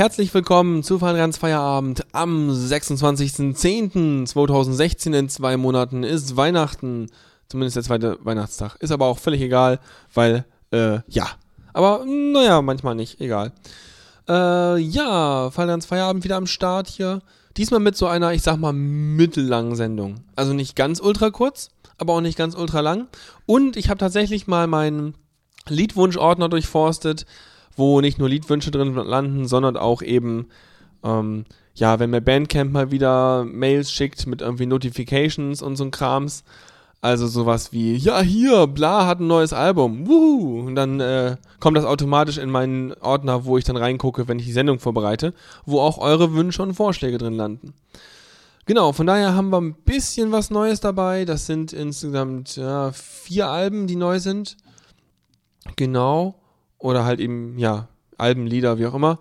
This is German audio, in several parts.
Herzlich willkommen zu Feierabend Feierabend am 26.10.2016. In zwei Monaten ist Weihnachten. Zumindest der zweite Weihnachtstag. Ist aber auch völlig egal, weil, äh, ja. Aber, naja, manchmal nicht. Egal. Äh, ja, Feierabend Feierabend wieder am Start hier. Diesmal mit so einer, ich sag mal, mittellangen Sendung. Also nicht ganz ultra kurz, aber auch nicht ganz ultra lang. Und ich habe tatsächlich mal meinen Liedwunschordner durchforstet wo nicht nur Liedwünsche drin landen, sondern auch eben, ähm, ja, wenn mir Bandcamp mal wieder Mails schickt mit irgendwie Notifications und so ein Krams. Also sowas wie, ja, hier, bla hat ein neues Album, wuhu. Und dann äh, kommt das automatisch in meinen Ordner, wo ich dann reingucke, wenn ich die Sendung vorbereite, wo auch eure Wünsche und Vorschläge drin landen. Genau, von daher haben wir ein bisschen was Neues dabei. Das sind insgesamt ja, vier Alben, die neu sind. Genau oder halt eben, ja, Alben, Lieder, wie auch immer.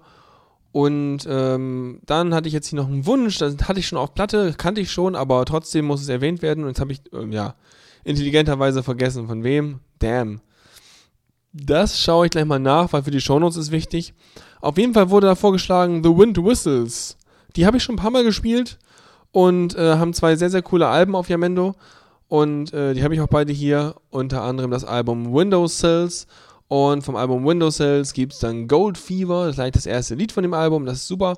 Und ähm, dann hatte ich jetzt hier noch einen Wunsch, das hatte ich schon auf Platte, kannte ich schon, aber trotzdem muss es erwähnt werden. Und jetzt habe ich, ähm, ja, intelligenterweise vergessen, von wem. Damn. Das schaue ich gleich mal nach, weil für die Shownotes ist wichtig. Auf jeden Fall wurde da vorgeschlagen The Wind Whistles. Die habe ich schon ein paar Mal gespielt und äh, haben zwei sehr, sehr coole Alben auf Yamendo. Und äh, die habe ich auch beide hier. Unter anderem das Album Windows Cells und vom Album Window Cells gibt es dann Gold Fever, das ist gleich das erste Lied von dem Album, das ist super.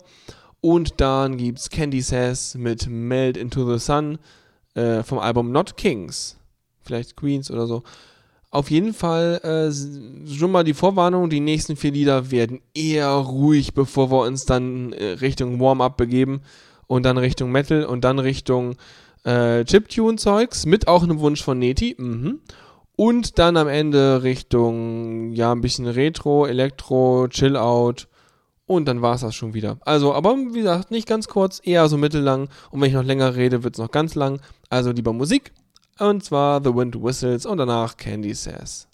Und dann gibt es Candy Says mit Melt into the Sun äh, vom Album Not Kings. Vielleicht Queens oder so. Auf jeden Fall äh, schon mal die Vorwarnung, die nächsten vier Lieder werden eher ruhig, bevor wir uns dann äh, Richtung Warm-Up begeben und dann Richtung Metal und dann Richtung äh, Chiptune-Zeugs mit auch einem Wunsch von Neti. Mhm. Und dann am Ende Richtung, ja, ein bisschen Retro, Elektro, Chill-Out. Und dann war es das schon wieder. Also, aber wie gesagt, nicht ganz kurz, eher so mittellang. Und wenn ich noch länger rede, wird es noch ganz lang. Also lieber Musik. Und zwar The Wind Whistles und danach Candy Says.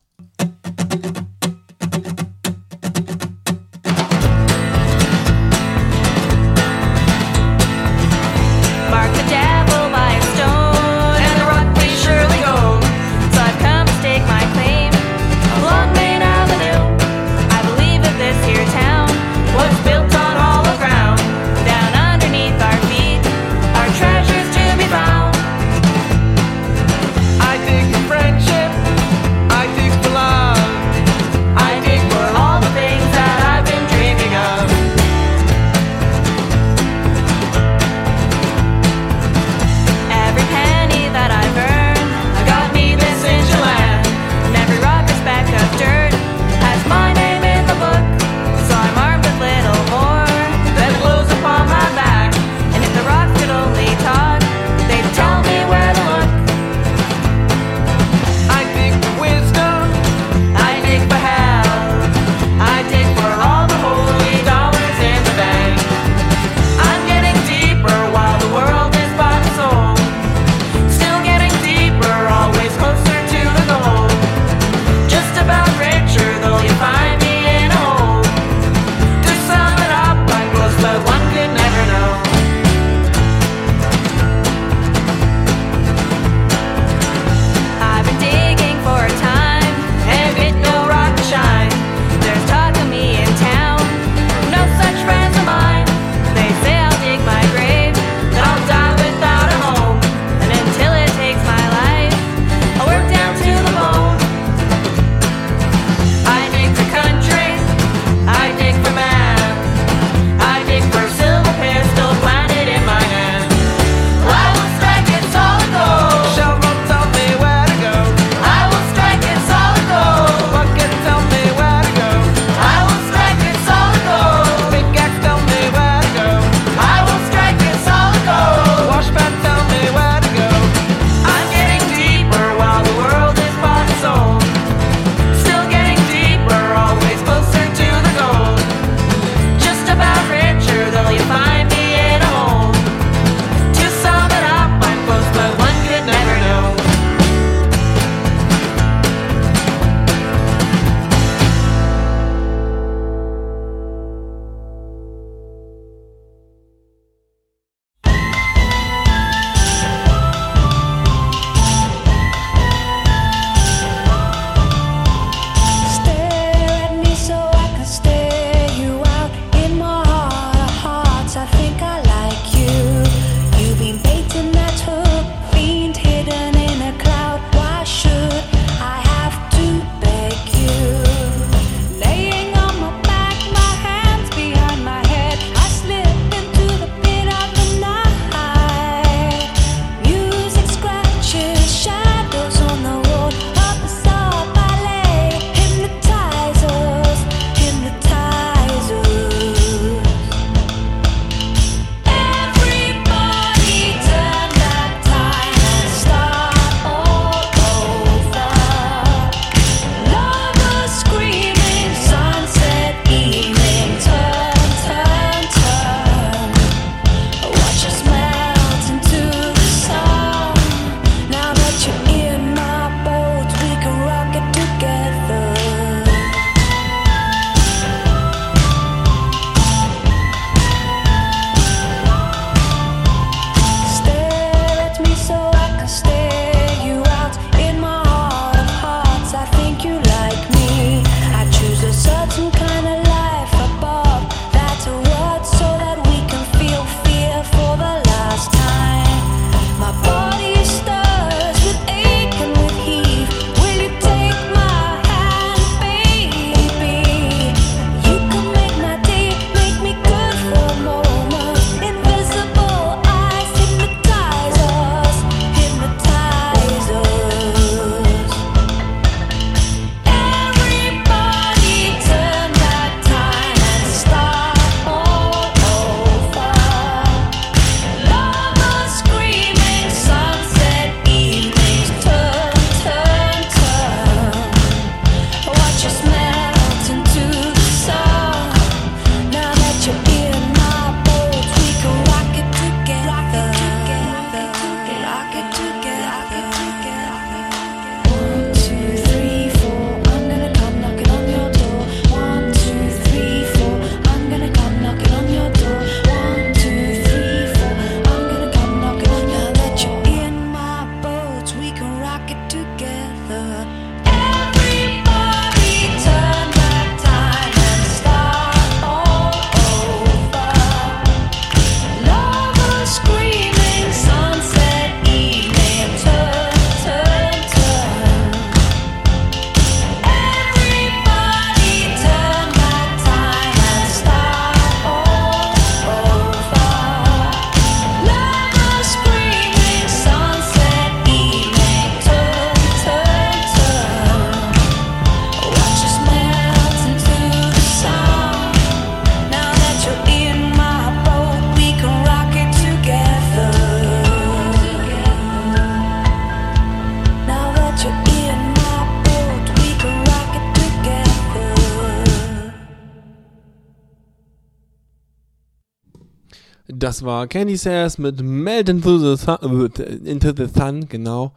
Das war Candy Sass mit Melt into the Sun, äh, into the sun genau.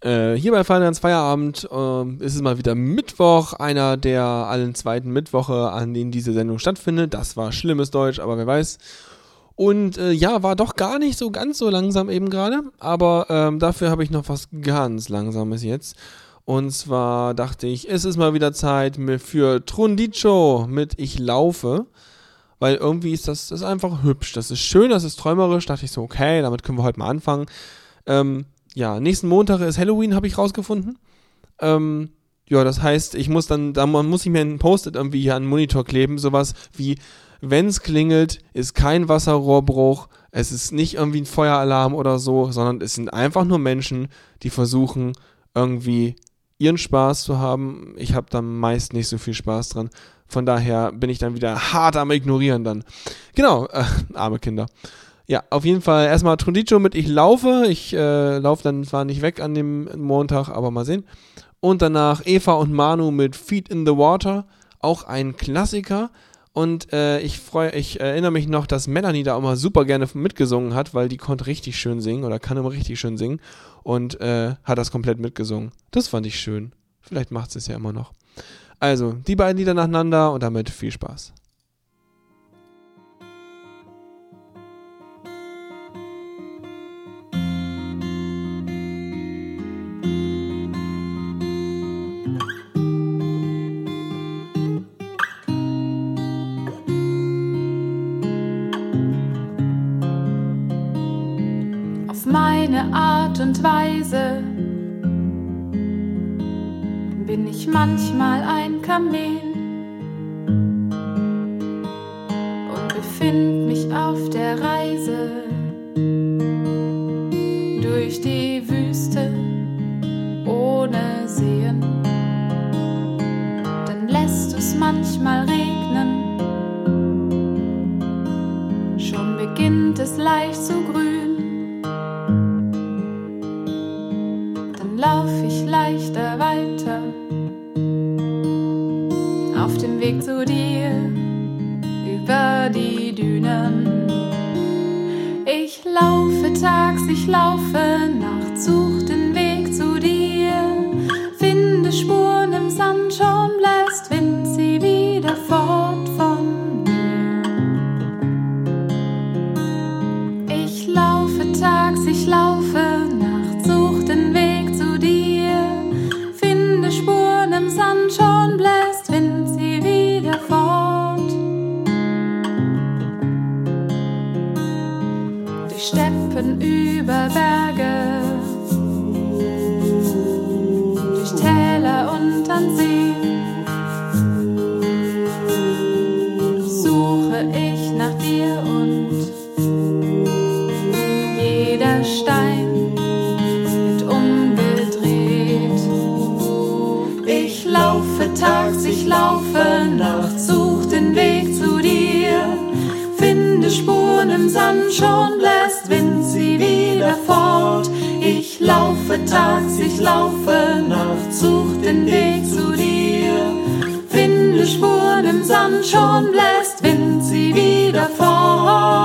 Äh, hier bei Finance Feierabend äh, ist es mal wieder Mittwoch, einer der allen zweiten Mittwoche, an denen diese Sendung stattfindet. Das war schlimmes Deutsch, aber wer weiß. Und äh, ja, war doch gar nicht so ganz so langsam eben gerade, aber ähm, dafür habe ich noch was ganz Langsames jetzt. Und zwar dachte ich, es ist mal wieder Zeit für Trundicho mit Ich laufe weil irgendwie ist das, das ist einfach hübsch. Das ist schön, das ist träumerisch. Da dachte ich so, okay, damit können wir heute mal anfangen. Ähm, ja, nächsten Montag ist Halloween, habe ich rausgefunden. Ähm, ja, das heißt, ich muss dann, da muss ich mir ein Post-it irgendwie hier an den Monitor kleben, sowas wie, wenn's klingelt, ist kein Wasserrohrbruch, es ist nicht irgendwie ein Feueralarm oder so, sondern es sind einfach nur Menschen, die versuchen, irgendwie ihren Spaß zu haben. Ich habe da meist nicht so viel Spaß dran. Von daher bin ich dann wieder hart am Ignorieren dann. Genau, äh, arme Kinder. Ja, auf jeden Fall erstmal Trondicho mit Ich laufe. Ich äh, laufe dann zwar nicht weg an dem Montag, aber mal sehen. Und danach Eva und Manu mit Feet in the Water. Auch ein Klassiker. Und äh, ich freue, ich erinnere mich noch, dass Melanie da auch mal super gerne mitgesungen hat, weil die konnte richtig schön singen oder kann immer richtig schön singen und äh, hat das komplett mitgesungen. Das fand ich schön. Vielleicht macht sie es ja immer noch. Also, die beiden Lieder nacheinander und damit viel Spaß. Auf meine Art und Weise bin ich manchmal ein Kamel und befind mich auf der Reise durch die Wüste ohne Sehen. Dann lässt es manchmal regnen, schon beginnt es leicht zu laufe tags, ich laufe nachts, such den Weg zu dir. Finde Spuren im Sand, schon bläst Wind sie wieder fort.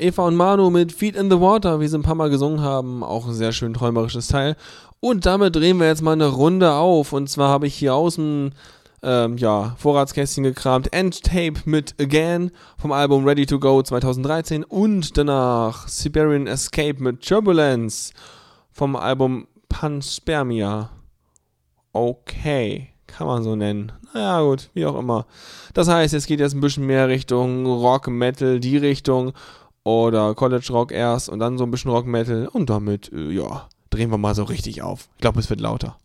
Eva und Manu mit Feet in the Water, wie sie ein paar Mal gesungen haben. Auch ein sehr schön träumerisches Teil. Und damit drehen wir jetzt mal eine Runde auf. Und zwar habe ich hier aus dem ähm, ja, Vorratskästchen gekramt Endtape mit Again vom Album Ready to Go 2013 und danach Siberian Escape mit Turbulence vom Album Panspermia. Okay, kann man so nennen. Naja, gut, wie auch immer. Das heißt, es geht jetzt ein bisschen mehr Richtung Rock, Metal, die Richtung. Oder College Rock erst und dann so ein bisschen Rock, Metal. Und damit, äh, ja, drehen wir mal so richtig auf. Ich glaube, es wird lauter.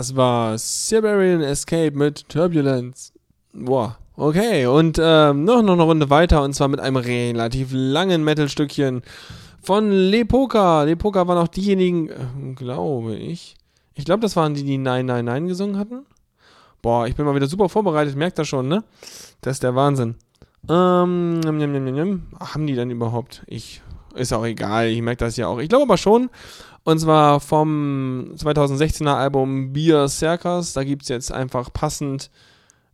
Das war Siberian Escape mit Turbulence. Boah, okay. Und ähm, noch, noch eine Runde weiter und zwar mit einem relativ langen Metal-Stückchen von Lepoka. Lepoka waren auch diejenigen, äh, glaube ich. Ich glaube, das waren die, die Nein, Nein, Nein gesungen hatten. Boah, ich bin mal wieder super vorbereitet, merkt das schon, ne? Das ist der Wahnsinn. Ähm, njam, njam, njam, njam. haben die denn überhaupt? Ich, ist auch egal, ich merke das ja auch. Ich glaube aber schon. Und zwar vom 2016er Album Beer Circus. Da gibt es jetzt einfach passend.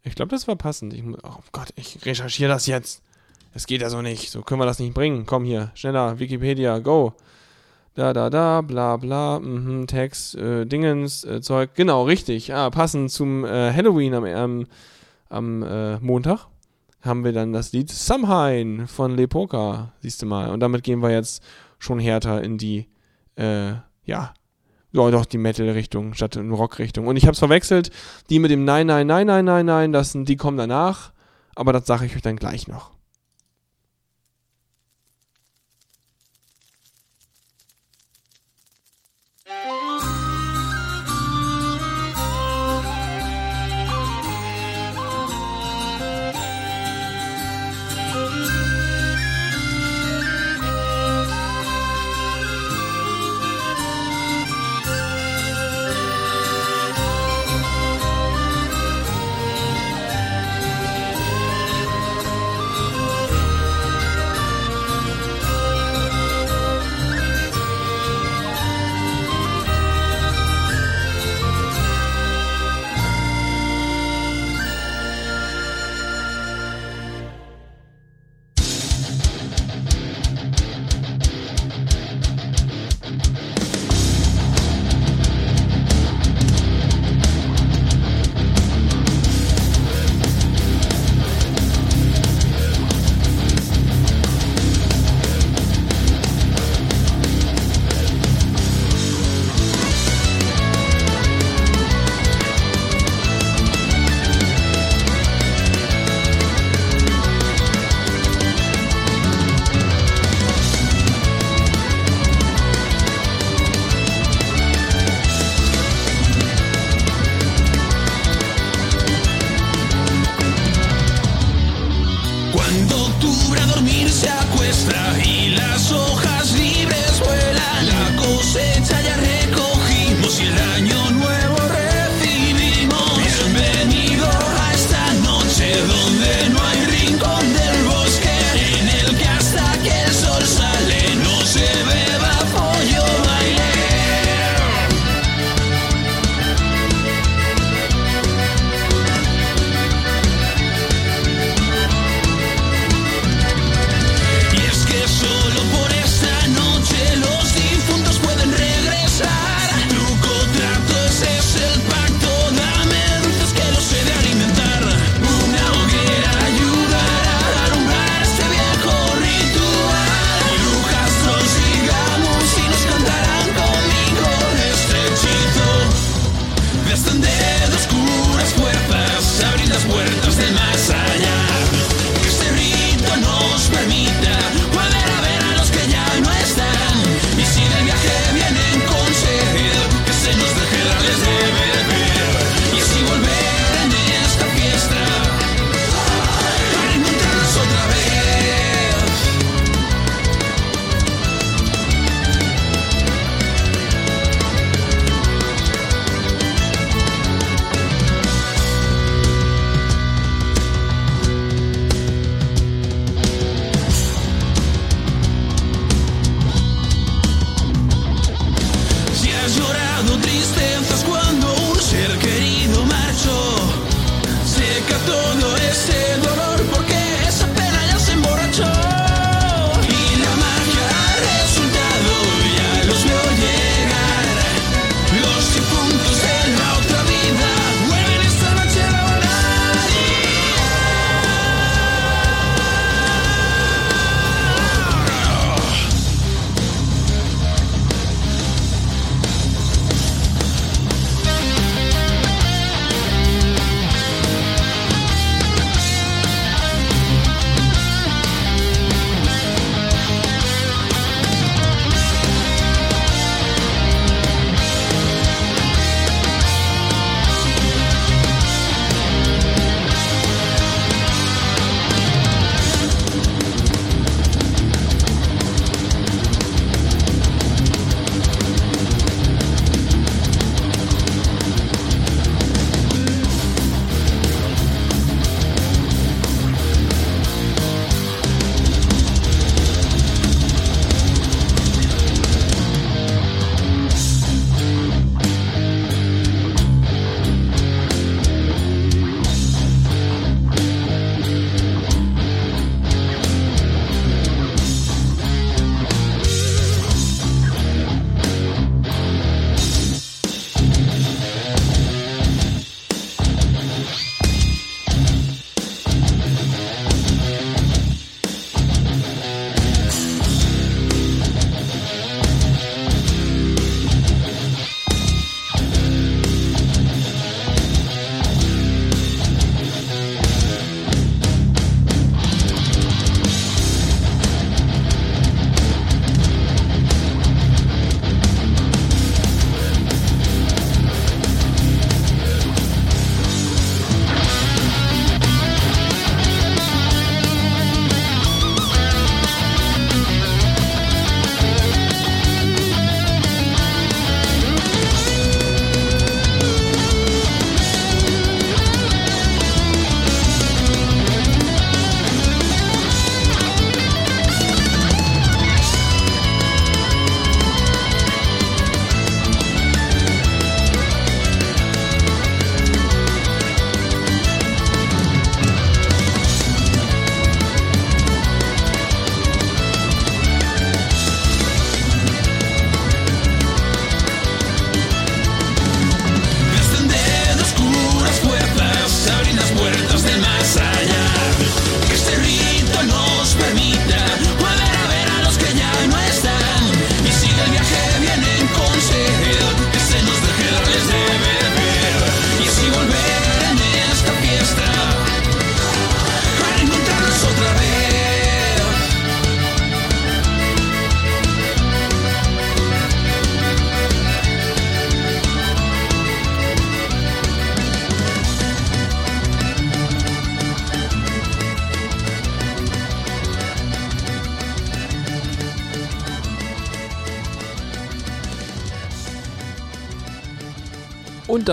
Ich glaube, das war passend. Ich, oh Gott, ich recherchiere das jetzt. Es geht ja so nicht. So können wir das nicht bringen. Komm hier, schneller, Wikipedia, go. Da, da, da, bla, bla, mhm, Text, äh, Dingens, äh, Zeug. Genau, richtig. Ah, passend zum äh, Halloween am, am, am äh, Montag haben wir dann das Lied Samhain von Lepoka, siehst du mal. Und damit gehen wir jetzt schon härter in die, äh, ja, ja, doch, die Metal-Richtung statt in Rock-Richtung. Und ich hab's verwechselt, die mit dem Nein, Nein, Nein, Nein, Nein, Nein, das sind, die kommen danach, aber das sage ich euch dann gleich noch.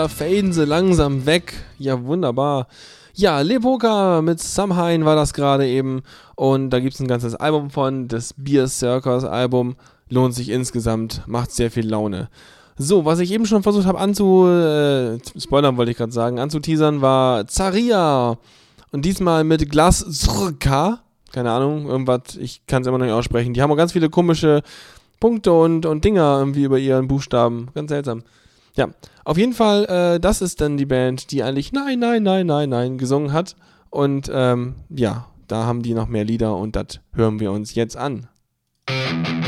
Da faden sie langsam weg. Ja, wunderbar. Ja, Lepoka mit Samhain war das gerade eben. Und da gibt es ein ganzes Album von. Das Beer Circus Album. Lohnt sich insgesamt. Macht sehr viel Laune. So, was ich eben schon versucht habe anzu... Äh, spoilern wollte ich gerade sagen. Anzuteasern war Zaria. Und diesmal mit Glas Zrka. Keine Ahnung, irgendwas. Ich kann es immer noch nicht aussprechen. Die haben auch ganz viele komische Punkte und, und Dinger irgendwie über ihren Buchstaben. Ganz seltsam. Ja, auf jeden Fall, äh, das ist dann die Band, die eigentlich Nein, nein, nein, nein, nein gesungen hat. Und ähm, ja, da haben die noch mehr Lieder und das hören wir uns jetzt an. Thank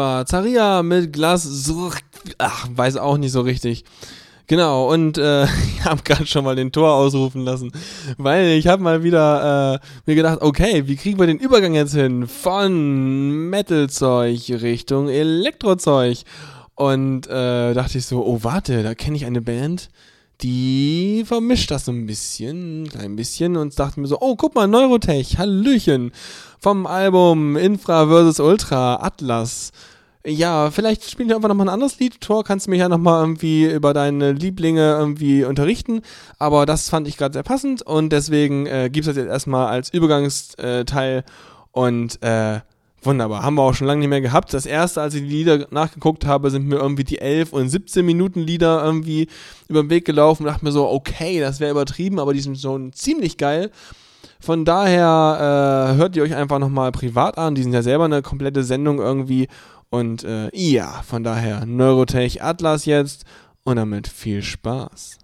war Zaria mit Glas. Ach, weiß auch nicht so richtig. Genau, und äh, ich habe gerade schon mal den Tor ausrufen lassen, weil ich habe mal wieder äh, mir gedacht, okay, wie kriegen wir den Übergang jetzt hin von Metal-Zeug Richtung Elektrozeug? Und äh, dachte ich so, oh warte, da kenne ich eine Band, die vermischt das so ein bisschen, ein klein bisschen und dachte mir so, oh guck mal, Neurotech, Hallöchen, vom Album Infra vs. Ultra, Atlas. Ja, vielleicht spielen wir einfach nochmal ein anderes Lied. Tor, kannst du mich ja nochmal irgendwie über deine Lieblinge irgendwie unterrichten. Aber das fand ich gerade sehr passend und deswegen äh, gibt es das jetzt erstmal als Übergangsteil. Und äh, wunderbar, haben wir auch schon lange nicht mehr gehabt. Das erste, als ich die Lieder nachgeguckt habe, sind mir irgendwie die 11 und 17 Minuten Lieder irgendwie über den Weg gelaufen und dachte mir so, okay, das wäre übertrieben, aber die sind schon ziemlich geil. Von daher äh, hört ihr euch einfach nochmal privat an. Die sind ja selber eine komplette Sendung irgendwie. Und äh, ja, von daher Neurotech Atlas jetzt und damit viel Spaß.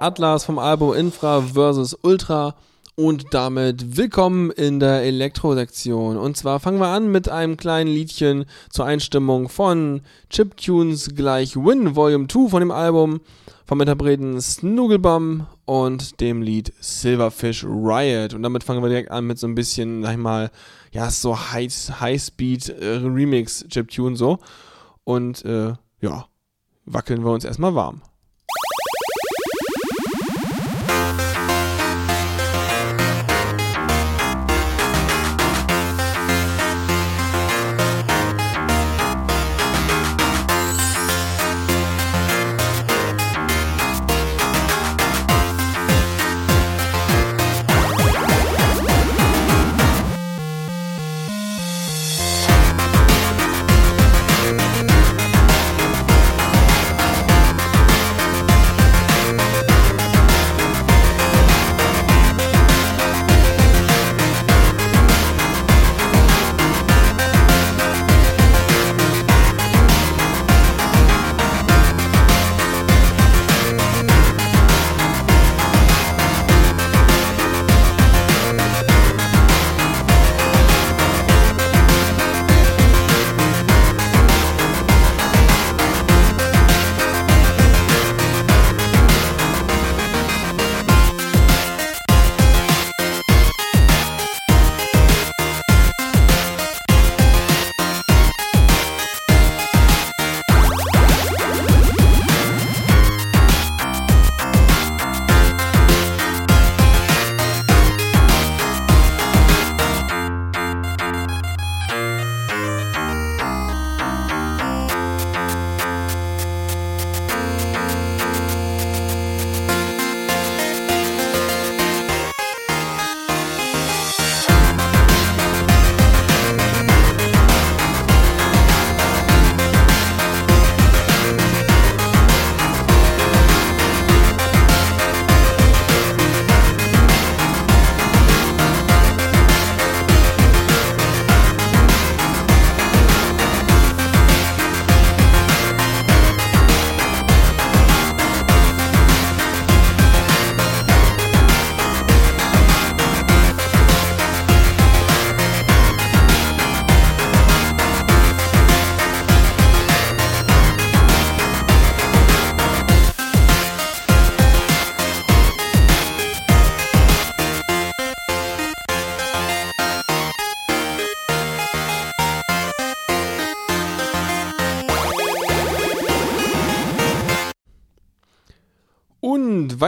Atlas vom Album Infra vs. Ultra und damit willkommen in der Elektro-Sektion. Und zwar fangen wir an mit einem kleinen Liedchen zur Einstimmung von Chiptunes gleich Win Volume 2 von dem Album vom Interpreten Snooglebum und dem Lied Silverfish Riot. Und damit fangen wir direkt an mit so ein bisschen, sag ich mal, ja, so High-Speed äh, so. Und äh, ja, wackeln wir uns erstmal warm.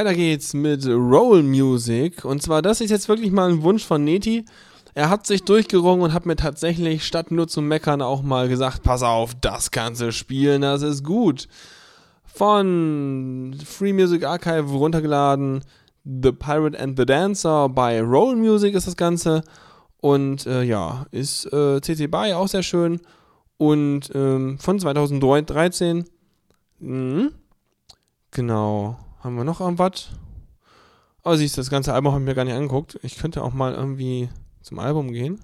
Weiter geht's mit Roll Music. Und zwar, das ist jetzt wirklich mal ein Wunsch von Neti. Er hat sich durchgerungen und hat mir tatsächlich, statt nur zu meckern, auch mal gesagt: Pass auf, das kannst du spielen, das ist gut. Von Free Music Archive runtergeladen. The Pirate and the Dancer bei Roll Music ist das Ganze. Und äh, ja, ist äh, CC BY auch sehr schön. Und ähm, von 2013. Mhm. Genau. Haben wir noch irgendwas? Oh, siehst du, das ganze Album habe ich mir gar nicht angeguckt. Ich könnte auch mal irgendwie zum Album gehen.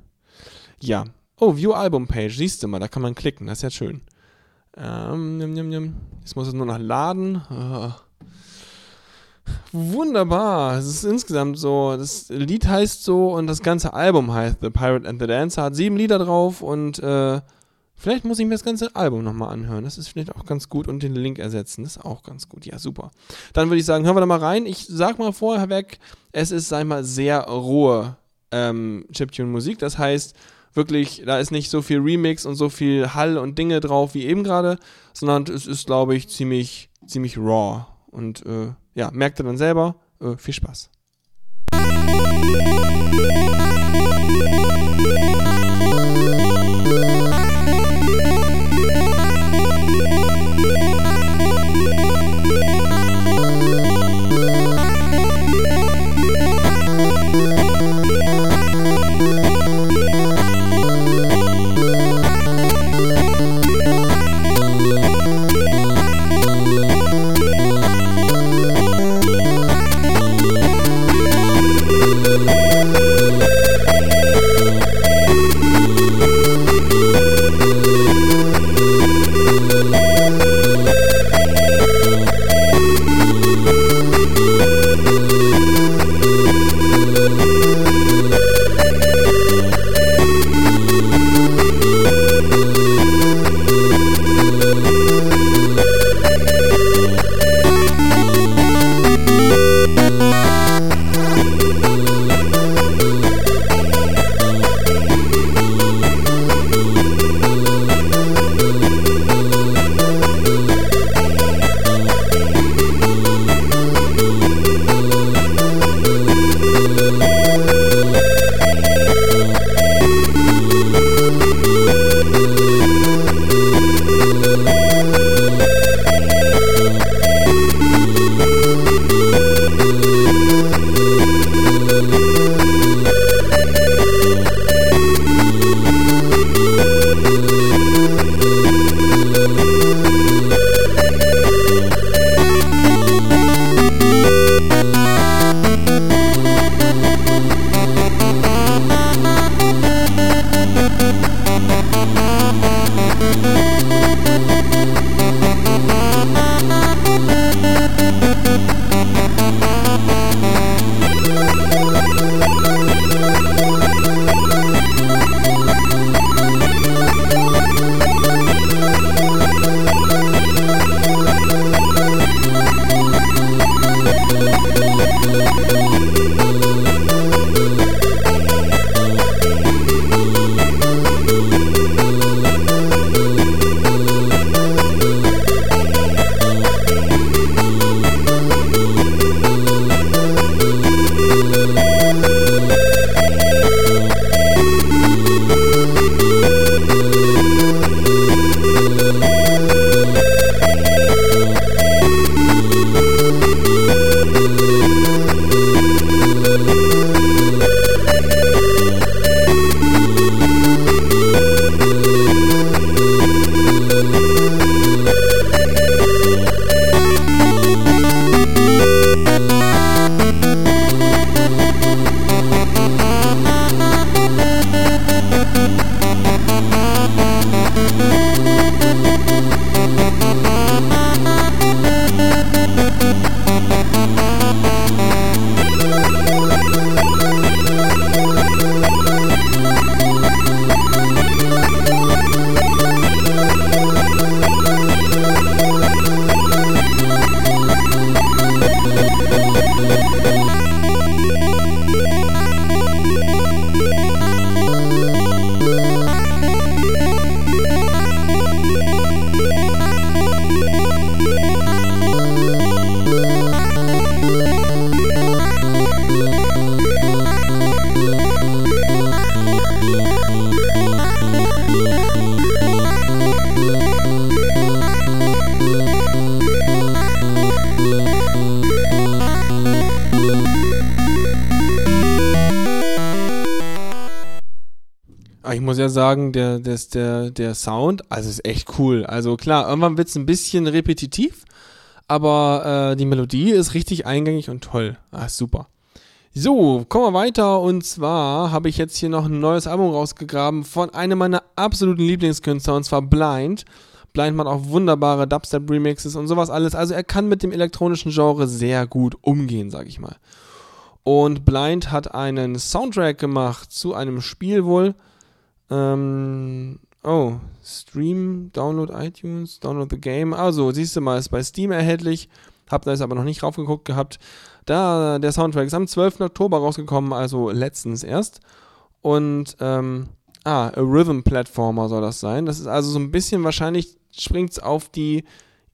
Ja. Oh, View Album Page. Siehst du mal, da kann man klicken. Das ist ja schön. Ähm, nimm, nimm, nimm. Jetzt muss es nur noch laden. Oh. Wunderbar. Es ist insgesamt so. Das Lied heißt so und das ganze Album heißt The Pirate and the Dancer. Hat sieben Lieder drauf und äh, Vielleicht muss ich mir das ganze Album nochmal anhören. Das ist vielleicht auch ganz gut und den Link ersetzen. Das ist auch ganz gut. Ja, super. Dann würde ich sagen, hören wir da mal rein. Ich sag mal vorher weg, es ist, sag ich mal, sehr rohe ähm, Chiptune-Musik. Das heißt, wirklich, da ist nicht so viel Remix und so viel Hall und Dinge drauf wie eben gerade, sondern es ist, glaube ich, ziemlich, ziemlich raw. Und äh, ja, merkt ihr dann selber. Äh, viel Spaß. Aber sagen, der, der, Sound, also ist echt cool. Also klar, irgendwann wird es ein bisschen repetitiv, aber äh, die Melodie ist richtig eingängig und toll. Ah, super. So, kommen wir weiter. Und zwar habe ich jetzt hier noch ein neues Album rausgegraben von einem meiner absoluten Lieblingskünstler, und zwar Blind. Blind macht auch wunderbare Dubstep-Remixes und sowas alles. Also er kann mit dem elektronischen Genre sehr gut umgehen, sag ich mal. Und Blind hat einen Soundtrack gemacht zu einem Spiel wohl. Ähm, oh, Stream, Download iTunes, Download the Game. Also, siehst du mal, ist bei Steam erhältlich. Hab da jetzt aber noch nicht raufgeguckt gehabt. Da, der Soundtrack ist am 12. Oktober rausgekommen, also letztens erst. Und, ähm, ah, a Rhythm Platformer soll das sein. Das ist also so ein bisschen, wahrscheinlich springt es auf die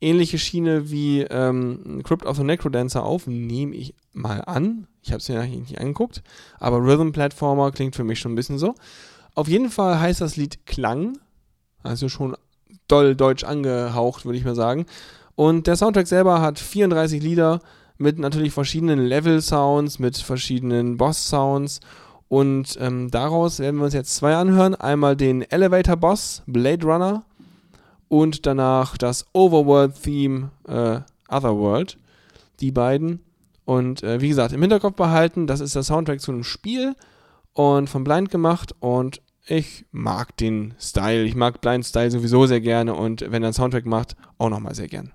ähnliche Schiene wie ähm, Crypt of the Necrodancer auf, nehme ich mal an. Ich habe es mir eigentlich nicht angeguckt, aber Rhythm Platformer klingt für mich schon ein bisschen so. Auf jeden Fall heißt das Lied Klang, also schon doll deutsch angehaucht, würde ich mal sagen. Und der Soundtrack selber hat 34 Lieder mit natürlich verschiedenen Level-Sounds, mit verschiedenen Boss-Sounds. Und ähm, daraus werden wir uns jetzt zwei anhören. Einmal den Elevator-Boss, Blade Runner, und danach das Overworld-Theme, äh, Otherworld. Die beiden. Und äh, wie gesagt, im Hinterkopf behalten, das ist der Soundtrack zu einem Spiel und von Blind gemacht und ich mag den Style. Ich mag Blind Style sowieso sehr gerne und wenn er einen Soundtrack macht, auch nochmal sehr gern.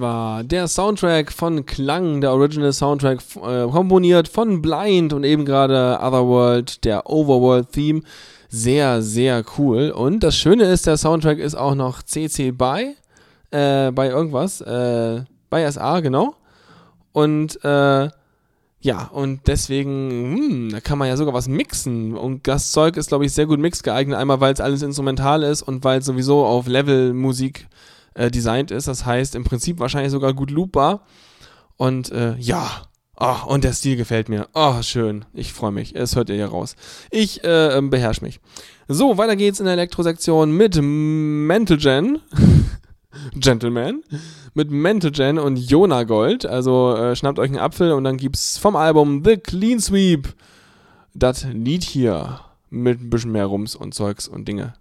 War der Soundtrack von Klang, der Original Soundtrack, äh, komponiert von Blind und eben gerade Otherworld, der Overworld-Theme. Sehr, sehr cool. Und das Schöne ist, der Soundtrack ist auch noch CC BY, äh, bei irgendwas, äh, bei SA, genau. Und, äh, ja, und deswegen, hm, da kann man ja sogar was mixen. Und das Zeug ist, glaube ich, sehr gut mix geeignet. Einmal, weil es alles instrumental ist und weil es sowieso auf Level-Musik äh, designt ist. Das heißt, im Prinzip wahrscheinlich sogar gut loopbar. Und äh, ja, oh, und der Stil gefällt mir. Oh, schön. Ich freue mich. Es hört ihr ja raus. Ich äh, beherrsche mich. So, weiter geht's in der Elektrosektion mit Mental Gen. Gentleman mit Mentogen und Jona Gold. Also äh, schnappt euch einen Apfel und dann gibt's vom Album The Clean Sweep das Lied hier mit ein bisschen mehr Rums und Zeugs und Dinge.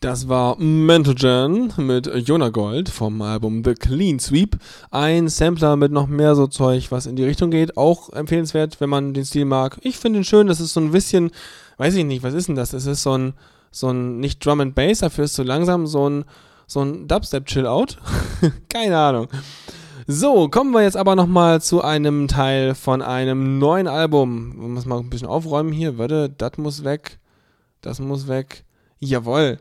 Das war Mentogen mit Jonah Gold vom Album The Clean Sweep. Ein Sampler mit noch mehr so Zeug, was in die Richtung geht. Auch empfehlenswert, wenn man den Stil mag. Ich finde ihn schön. Das ist so ein bisschen, weiß ich nicht, was ist denn das? Es ist so ein, so ein, nicht Drum and Bass, dafür ist so langsam so ein, so ein Dubstep-Chill-Out. Keine Ahnung. So, kommen wir jetzt aber nochmal zu einem Teil von einem neuen Album. Wir müssen mal ein bisschen aufräumen hier. Warte, das muss weg. Das muss weg. Jawoll.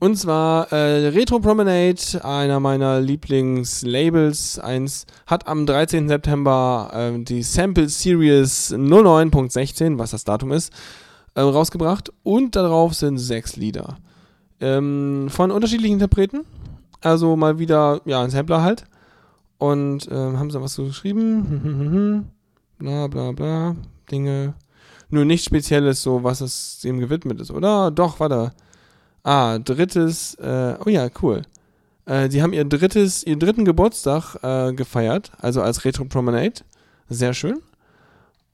Und zwar äh, Retro Promenade, einer meiner Lieblingslabels, eins, hat am 13. September äh, die Sample Series 09.16, was das Datum ist, äh, rausgebracht. Und darauf sind sechs Lieder. Ähm, von unterschiedlichen Interpreten. Also mal wieder, ja, ein Sampler halt. Und äh, haben sie was so geschrieben? bla bla bla. Dinge. Nur nichts Spezielles, so was es dem gewidmet ist, oder? Doch, warte. Ah, drittes, äh, oh ja, cool. Äh, die haben ihr drittes, ihren dritten Geburtstag äh, gefeiert, also als Retro Promenade. Sehr schön.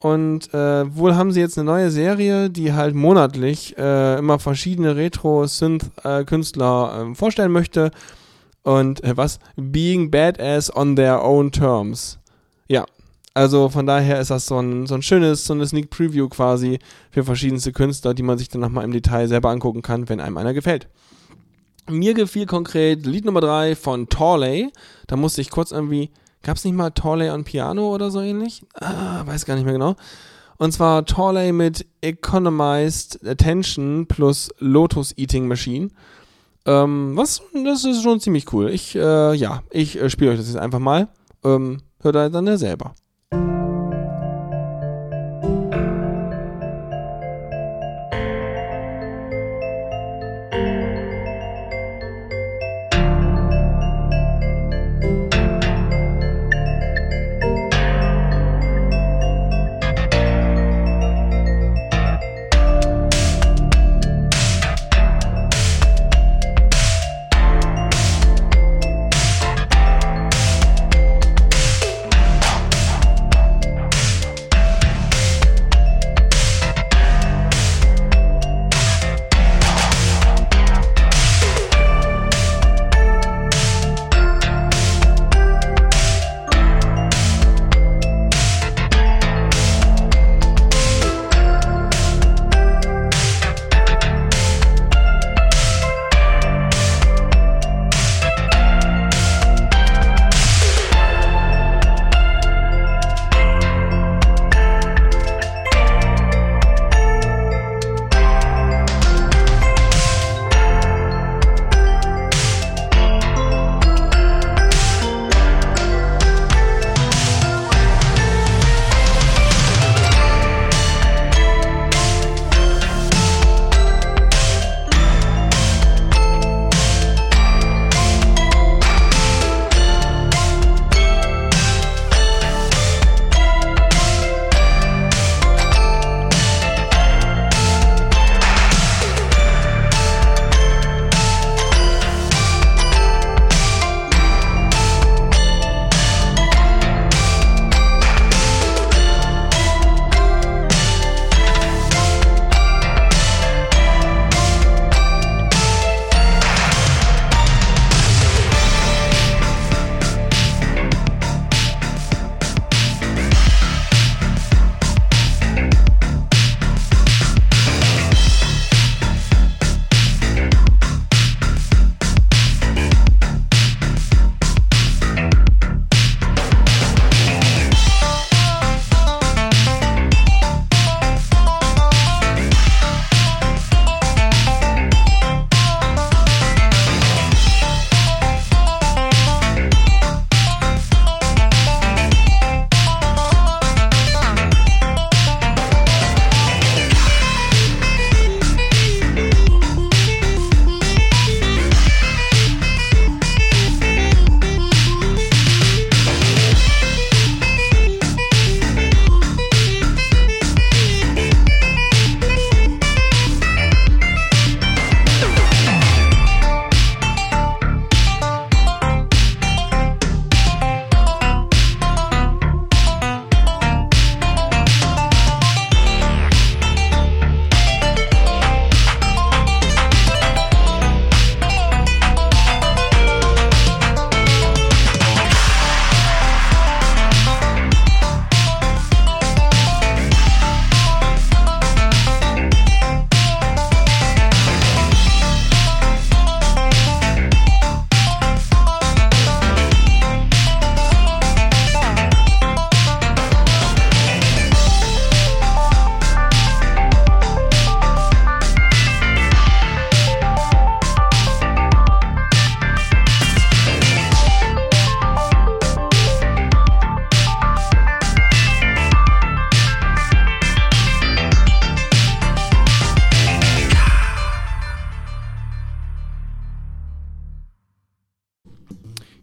Und äh, wohl haben sie jetzt eine neue Serie, die halt monatlich äh, immer verschiedene Retro-Synth-Künstler äh, vorstellen möchte. Und äh, was? Being Badass on their own terms. Also von daher ist das so ein, so ein schönes, so eine Sneak Preview quasi für verschiedenste Künstler, die man sich dann nochmal im Detail selber angucken kann, wenn einem einer gefällt. Mir gefiel konkret Lied Nummer 3 von Torley. Da musste ich kurz irgendwie, gab es nicht mal Torley on Piano oder so ähnlich? Ah, weiß gar nicht mehr genau. Und zwar Torley mit Economized Attention plus Lotus Eating Machine. Ähm, was, das ist schon ziemlich cool. Ich, äh, ja, ich äh, spiele euch das jetzt einfach mal. Ähm, hört ihr dann ja selber.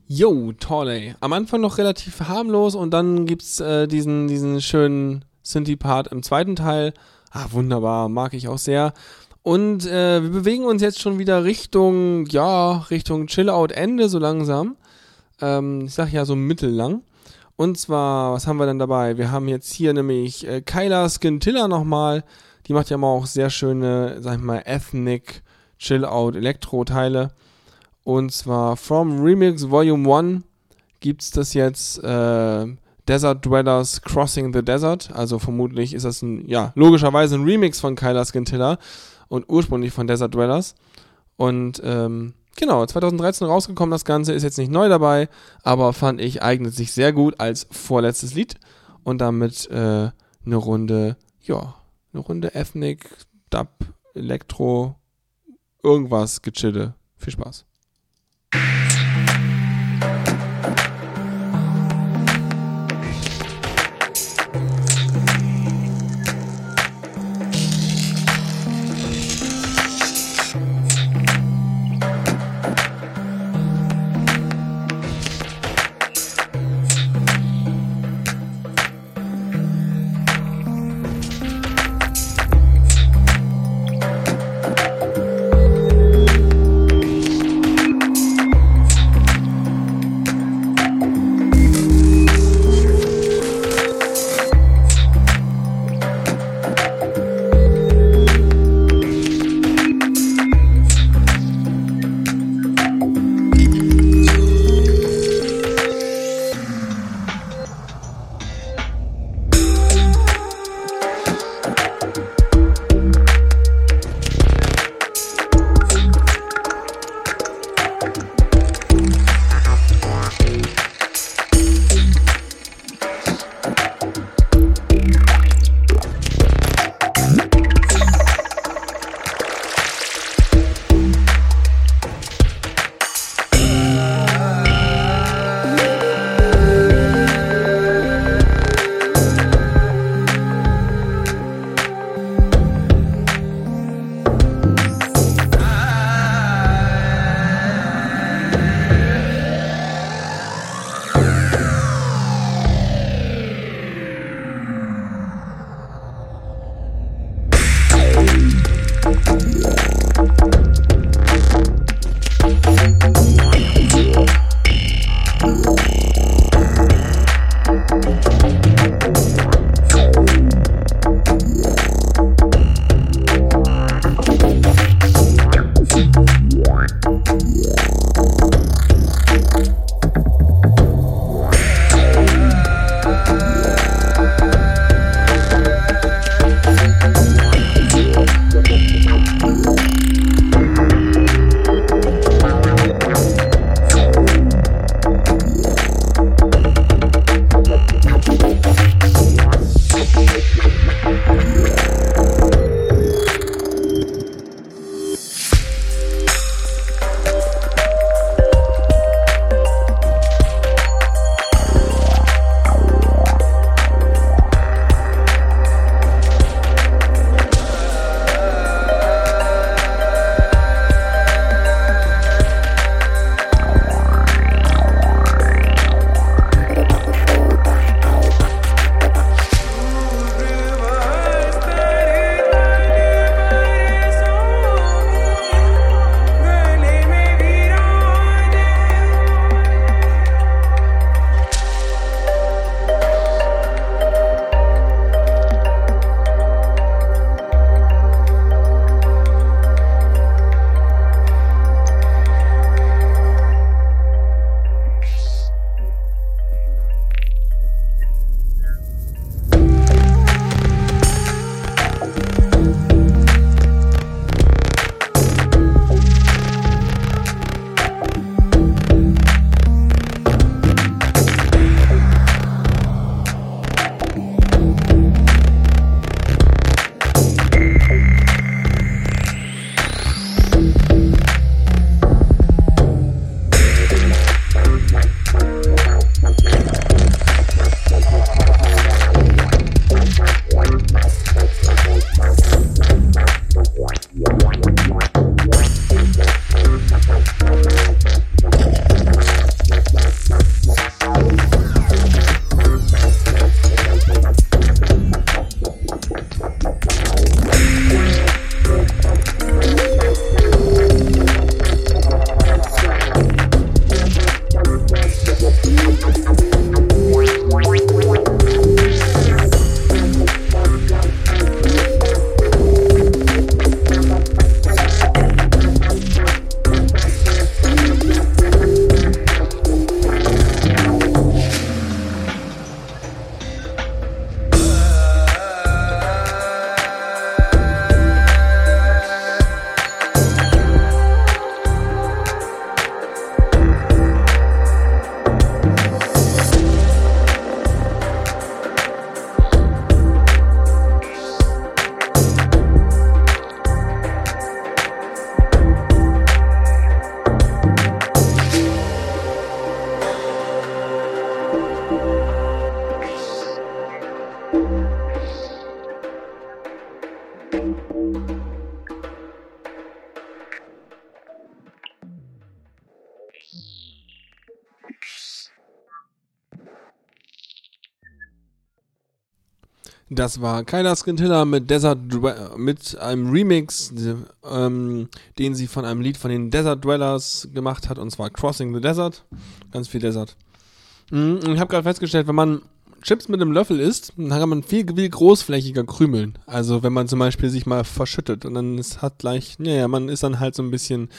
Yo, toll, ey. Am Anfang noch relativ harmlos und dann gibt's äh, diesen, diesen schönen Synthie-Part im zweiten Teil. Ah, wunderbar, mag ich auch sehr. Und äh, wir bewegen uns jetzt schon wieder Richtung, ja, Richtung Chill-Out-Ende so langsam. Ähm, ich sag ja so mittellang. Und zwar, was haben wir denn dabei? Wir haben jetzt hier nämlich äh, Kyla Skintilla nochmal. Die macht ja mal auch sehr schöne, sag ich mal, Ethnic Chill-Out Elektro-Teile. Und zwar From Remix Volume 1 gibt's das jetzt äh, Desert Dwellers Crossing the Desert. Also vermutlich ist das ein, ja, logischerweise ein Remix von Kyla Skintilla und ursprünglich von Desert Dwellers. Und ähm, genau, 2013 rausgekommen das Ganze, ist jetzt nicht neu dabei, aber fand ich eignet sich sehr gut als vorletztes Lied und damit äh, eine Runde, ja, eine Runde Ethnic, Dub, Elektro, irgendwas gechille. Viel Spaß. Das war Kyla Skintilla mit Desert Dwe- mit einem Remix, ähm, den sie von einem Lied von den Desert Dwellers gemacht hat, und zwar Crossing the Desert. Ganz viel Desert. Mm, Ich habe gerade festgestellt, wenn man Chips mit einem Löffel isst, dann kann man viel, viel großflächiger krümeln. Also wenn man zum Beispiel sich mal verschüttet und dann es hat gleich, naja, man ist dann halt so ein bisschen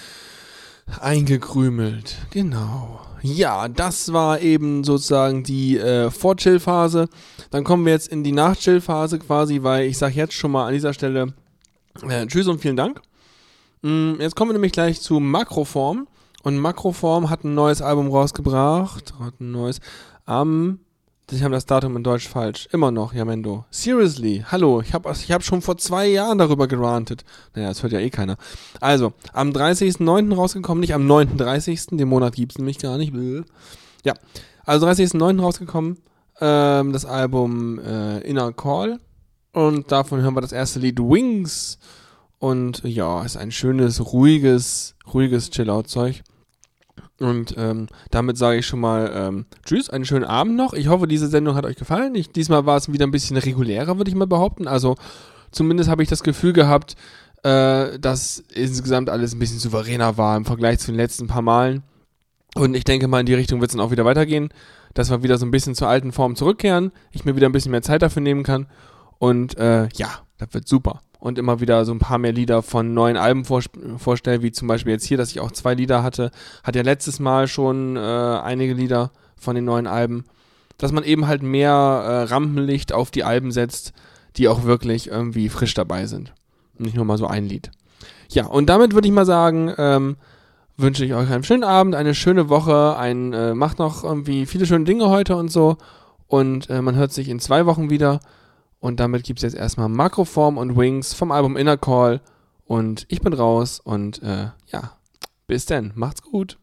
eingekrümelt. Genau. Ja, das war eben sozusagen die äh, Vor-Chill-Phase. Dann kommen wir jetzt in die Nach-Chill-Phase quasi, weil ich sage jetzt schon mal an dieser Stelle äh, Tschüss und vielen Dank. Mm, jetzt kommen wir nämlich gleich zu Makroform. Und Makroform hat ein neues Album rausgebracht. Hat ein neues. Am. Ich habe das Datum in Deutsch falsch. Immer noch, Jamendo. Seriously. Hallo. Ich habe ich hab schon vor zwei Jahren darüber gerantet. Naja, das hört ja eh keiner. Also, am 30.09. rausgekommen. Nicht am 9.30. Den Monat gibt's nämlich gar nicht. Ja. Also, 30.09. rausgekommen. Ähm, das Album äh, Inner Call. Und davon hören wir das erste Lied Wings. Und ja, ist ein schönes, ruhiges, ruhiges Chill-Out-Zeug. Und ähm, damit sage ich schon mal ähm, Tschüss, einen schönen Abend noch. Ich hoffe, diese Sendung hat euch gefallen. Ich, diesmal war es wieder ein bisschen regulärer, würde ich mal behaupten. Also zumindest habe ich das Gefühl gehabt, äh, dass insgesamt alles ein bisschen souveräner war im Vergleich zu den letzten paar Malen. Und ich denke mal, in die Richtung wird es dann auch wieder weitergehen, dass wir wieder so ein bisschen zur alten Form zurückkehren, ich mir wieder ein bisschen mehr Zeit dafür nehmen kann. Und äh, ja, das wird super. Und immer wieder so ein paar mehr Lieder von neuen Alben vor, vorstellen, wie zum Beispiel jetzt hier, dass ich auch zwei Lieder hatte. Hat ja letztes Mal schon äh, einige Lieder von den neuen Alben. Dass man eben halt mehr äh, Rampenlicht auf die Alben setzt, die auch wirklich irgendwie frisch dabei sind. Nicht nur mal so ein Lied. Ja, und damit würde ich mal sagen, ähm, wünsche ich euch einen schönen Abend, eine schöne Woche, ein, äh, macht noch irgendwie viele schöne Dinge heute und so. Und äh, man hört sich in zwei Wochen wieder. Und damit gibt es jetzt erstmal Makroform und Wings vom Album Inner Call. Und ich bin raus und äh, ja, bis dann. Macht's gut.